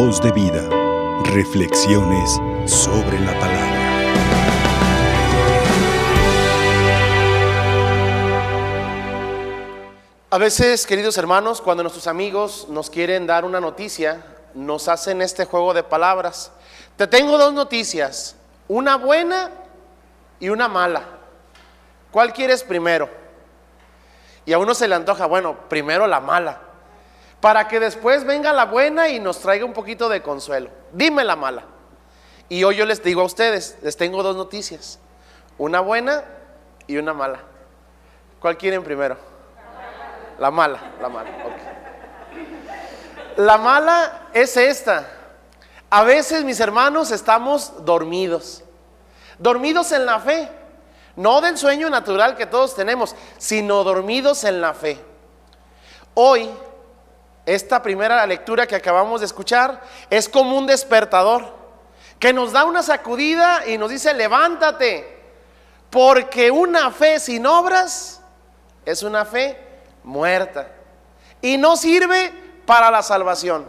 Voz de vida. Reflexiones sobre la palabra. A veces, queridos hermanos, cuando nuestros amigos nos quieren dar una noticia, nos hacen este juego de palabras. Te tengo dos noticias, una buena y una mala. ¿Cuál quieres primero? Y a uno se le antoja, bueno, primero la mala para que después venga la buena y nos traiga un poquito de consuelo. Dime la mala. Y hoy yo les digo a ustedes, les tengo dos noticias, una buena y una mala. ¿Cuál quieren primero? La mala, la mala. La mala es esta. A veces, mis hermanos, estamos dormidos. Dormidos en la fe. No del sueño natural que todos tenemos, sino dormidos en la fe. Hoy esta primera lectura que acabamos de escuchar es como un despertador que nos da una sacudida y nos dice, levántate, porque una fe sin obras es una fe muerta y no sirve para la salvación.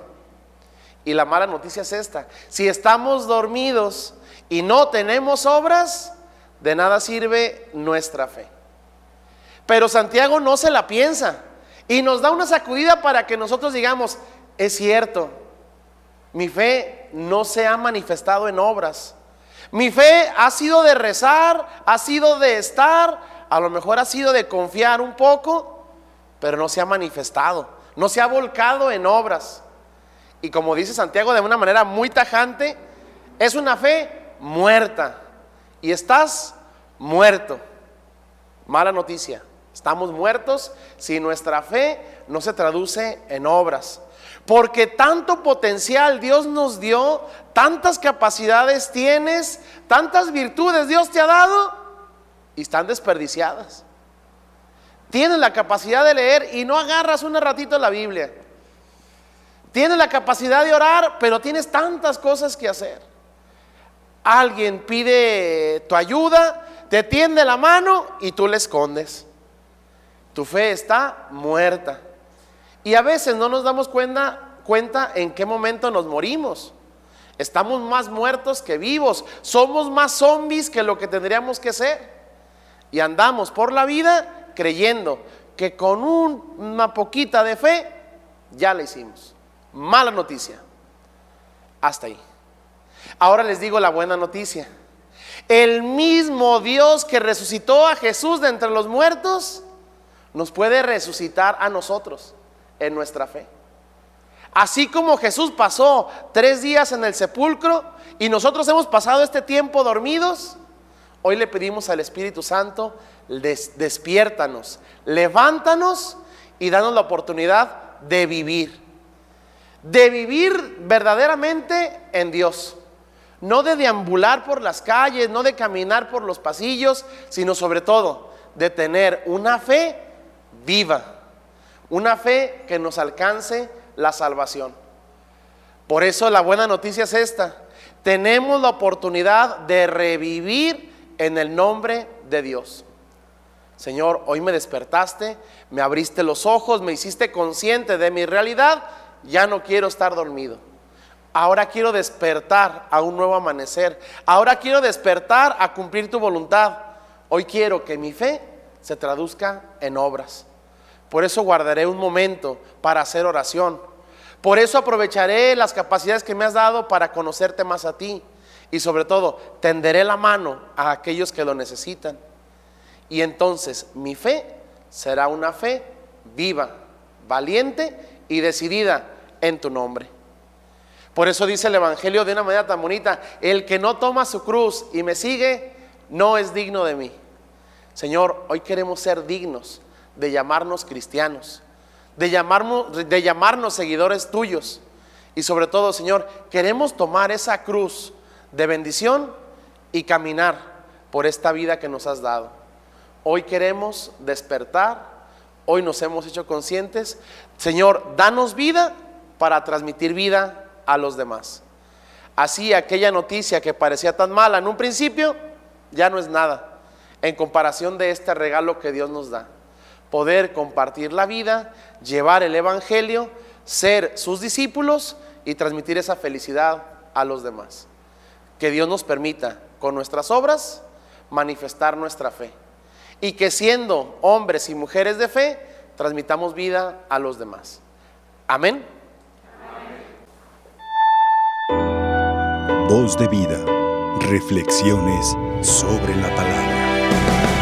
Y la mala noticia es esta, si estamos dormidos y no tenemos obras, de nada sirve nuestra fe. Pero Santiago no se la piensa. Y nos da una sacudida para que nosotros digamos, es cierto, mi fe no se ha manifestado en obras. Mi fe ha sido de rezar, ha sido de estar, a lo mejor ha sido de confiar un poco, pero no se ha manifestado, no se ha volcado en obras. Y como dice Santiago de una manera muy tajante, es una fe muerta. Y estás muerto. Mala noticia. Estamos muertos si nuestra fe no se traduce en obras. Porque tanto potencial Dios nos dio, tantas capacidades tienes, tantas virtudes Dios te ha dado y están desperdiciadas. Tienes la capacidad de leer y no agarras un ratito la Biblia. Tienes la capacidad de orar, pero tienes tantas cosas que hacer. Alguien pide tu ayuda, te tiende la mano y tú le escondes. Tu fe está muerta. Y a veces no nos damos cuenta, cuenta en qué momento nos morimos. Estamos más muertos que vivos. Somos más zombies que lo que tendríamos que ser. Y andamos por la vida creyendo que con una poquita de fe ya la hicimos. Mala noticia. Hasta ahí. Ahora les digo la buena noticia. El mismo Dios que resucitó a Jesús de entre los muertos nos puede resucitar a nosotros en nuestra fe. Así como Jesús pasó tres días en el sepulcro y nosotros hemos pasado este tiempo dormidos, hoy le pedimos al Espíritu Santo, despiértanos, levántanos y danos la oportunidad de vivir. De vivir verdaderamente en Dios. No de deambular por las calles, no de caminar por los pasillos, sino sobre todo de tener una fe viva, una fe que nos alcance la salvación. Por eso la buena noticia es esta. Tenemos la oportunidad de revivir en el nombre de Dios. Señor, hoy me despertaste, me abriste los ojos, me hiciste consciente de mi realidad, ya no quiero estar dormido. Ahora quiero despertar a un nuevo amanecer. Ahora quiero despertar a cumplir tu voluntad. Hoy quiero que mi fe se traduzca en obras. Por eso guardaré un momento para hacer oración. Por eso aprovecharé las capacidades que me has dado para conocerte más a ti. Y sobre todo, tenderé la mano a aquellos que lo necesitan. Y entonces mi fe será una fe viva, valiente y decidida en tu nombre. Por eso dice el Evangelio de una manera tan bonita, el que no toma su cruz y me sigue, no es digno de mí. Señor, hoy queremos ser dignos de llamarnos cristianos, de llamarnos, seguidores tuyos. Y sobre todo, Señor, queremos tomar esa cruz de bendición y caminar por esta vida que nos has dado. Hoy queremos despertar, hoy nos hemos hecho conscientes. Señor, danos vida para transmitir vida a los demás. Así aquella noticia que parecía tan mala en un principio, ya no es nada en comparación de este regalo que Dios nos da poder compartir la vida, llevar el Evangelio, ser sus discípulos y transmitir esa felicidad a los demás. Que Dios nos permita con nuestras obras manifestar nuestra fe. Y que siendo hombres y mujeres de fe, transmitamos vida a los demás. Amén. Voz de vida. Reflexiones sobre la palabra. Bye.